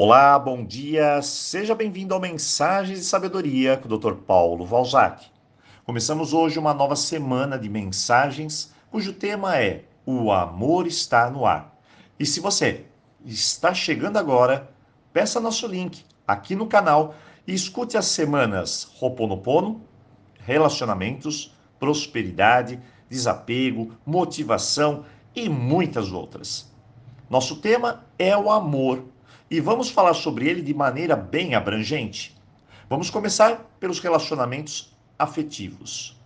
Olá, bom dia, seja bem-vindo ao Mensagens de Sabedoria com o Dr. Paulo Valzac. Começamos hoje uma nova semana de mensagens cujo tema é O Amor Está no Ar. E se você está chegando agora, peça nosso link aqui no canal e escute as semanas Roponopono, Relacionamentos, Prosperidade, Desapego, Motivação e muitas outras. Nosso tema é o amor e vamos falar sobre ele de maneira bem abrangente. Vamos começar pelos relacionamentos afetivos.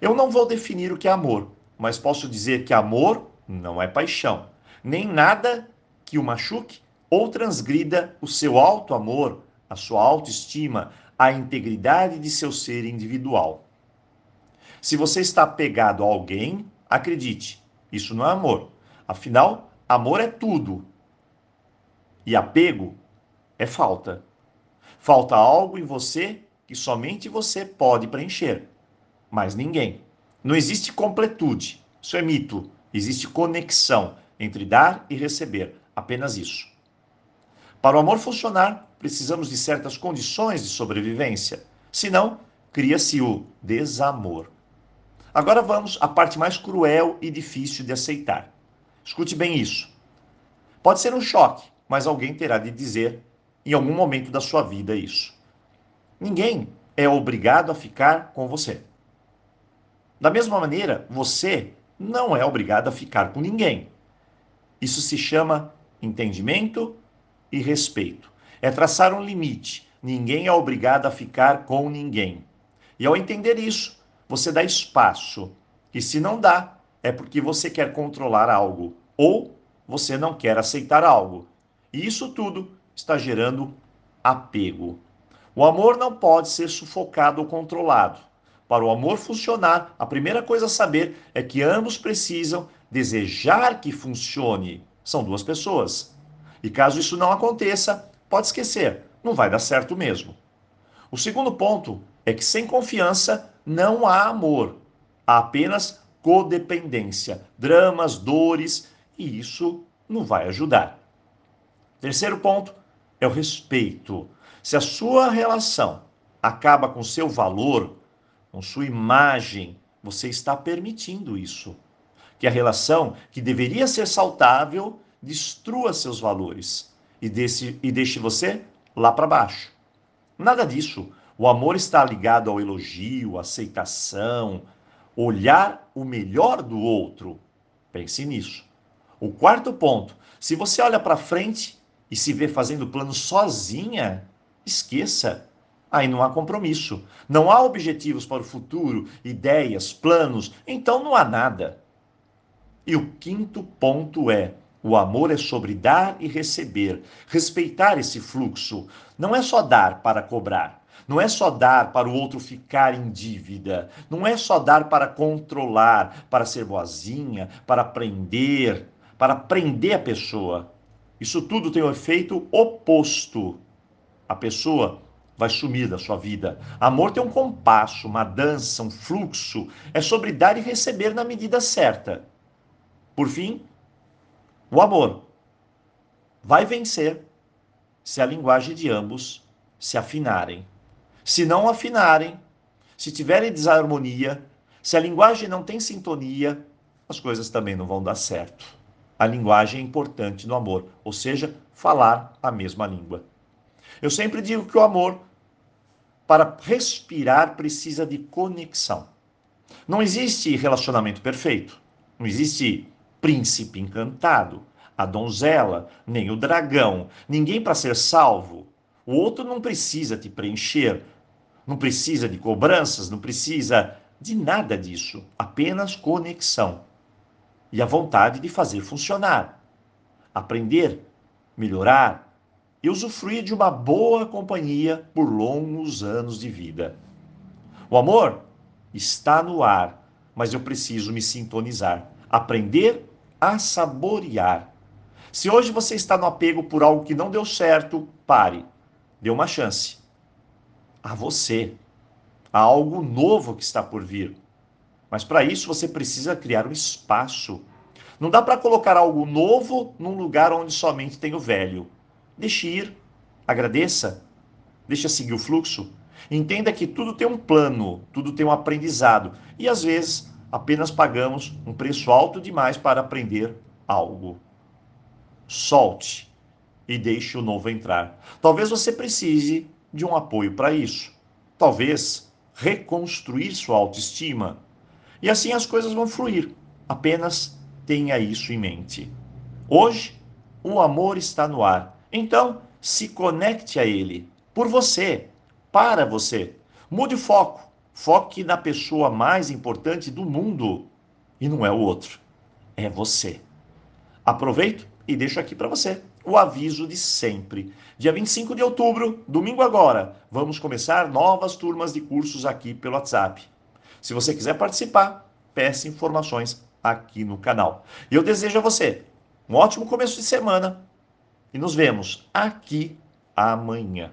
Eu não vou definir o que é amor, mas posso dizer que amor não é paixão, nem nada que o machuque ou transgrida o seu alto amor, a sua autoestima, a integridade de seu ser individual. Se você está apegado a alguém, acredite, isso não é amor. Afinal, amor é tudo, e apego é falta. Falta algo em você que somente você pode preencher, mas ninguém. Não existe completude, isso é mito. Existe conexão entre dar e receber, apenas isso. Para o amor funcionar, precisamos de certas condições de sobrevivência, senão cria-se o desamor. Agora vamos à parte mais cruel e difícil de aceitar. Escute bem isso. Pode ser um choque, mas alguém terá de dizer em algum momento da sua vida isso. Ninguém é obrigado a ficar com você. Da mesma maneira, você não é obrigado a ficar com ninguém. Isso se chama entendimento e respeito. É traçar um limite. Ninguém é obrigado a ficar com ninguém. E ao entender isso, você dá espaço. E se não dá, é porque você quer controlar algo ou você não quer aceitar algo. E isso tudo está gerando apego. O amor não pode ser sufocado ou controlado. Para o amor funcionar, a primeira coisa a saber é que ambos precisam desejar que funcione. São duas pessoas. E caso isso não aconteça, pode esquecer, não vai dar certo mesmo. O segundo ponto é que sem confiança não há amor. Há apenas codependência, dramas, dores, e isso não vai ajudar. Terceiro ponto é o respeito. Se a sua relação acaba com seu valor, com sua imagem, você está permitindo isso. Que a relação que deveria ser saudável destrua seus valores e e deixe você lá para baixo. Nada disso. O amor está ligado ao elogio, aceitação, olhar o melhor do outro. Pense nisso. O quarto ponto: se você olha para frente e se vê fazendo plano sozinha, esqueça. Aí não há compromisso. Não há objetivos para o futuro, ideias, planos, então não há nada. E o quinto ponto é: o amor é sobre dar e receber, respeitar esse fluxo. Não é só dar para cobrar. Não é só dar para o outro ficar em dívida. Não é só dar para controlar, para ser boazinha, para prender, para prender a pessoa. Isso tudo tem um efeito oposto. A pessoa vai sumir da sua vida. Amor tem um compasso, uma dança, um fluxo. É sobre dar e receber na medida certa. Por fim, o amor vai vencer se a linguagem de ambos se afinarem. Se não afinarem, se tiverem desarmonia, se a linguagem não tem sintonia, as coisas também não vão dar certo. A linguagem é importante no amor, ou seja, falar a mesma língua. Eu sempre digo que o amor, para respirar, precisa de conexão. Não existe relacionamento perfeito. Não existe príncipe encantado, a donzela, nem o dragão. Ninguém para ser salvo. O outro não precisa te preencher, não precisa de cobranças, não precisa de nada disso. Apenas conexão e a vontade de fazer funcionar, aprender, melhorar e usufruir de uma boa companhia por longos anos de vida. O amor está no ar, mas eu preciso me sintonizar, aprender a saborear. Se hoje você está no apego por algo que não deu certo, pare, dê uma chance. A você, a algo novo que está por vir. Mas para isso você precisa criar um espaço. Não dá para colocar algo novo num lugar onde somente tem o velho. Deixe ir, Agradeça, deixa seguir o fluxo. Entenda que tudo tem um plano, tudo tem um aprendizado e às vezes apenas pagamos um preço alto demais para aprender algo. Solte e deixe o novo entrar. Talvez você precise de um apoio para isso. Talvez reconstruir sua autoestima. E assim as coisas vão fluir. Apenas tenha isso em mente. Hoje, o amor está no ar. Então, se conecte a ele. Por você, para você. Mude o foco. Foque na pessoa mais importante do mundo. E não é o outro. É você. Aproveito e deixo aqui para você o aviso de sempre. Dia 25 de outubro, domingo agora, vamos começar novas turmas de cursos aqui pelo WhatsApp. Se você quiser participar, peça informações aqui no canal. E eu desejo a você um ótimo começo de semana e nos vemos aqui amanhã.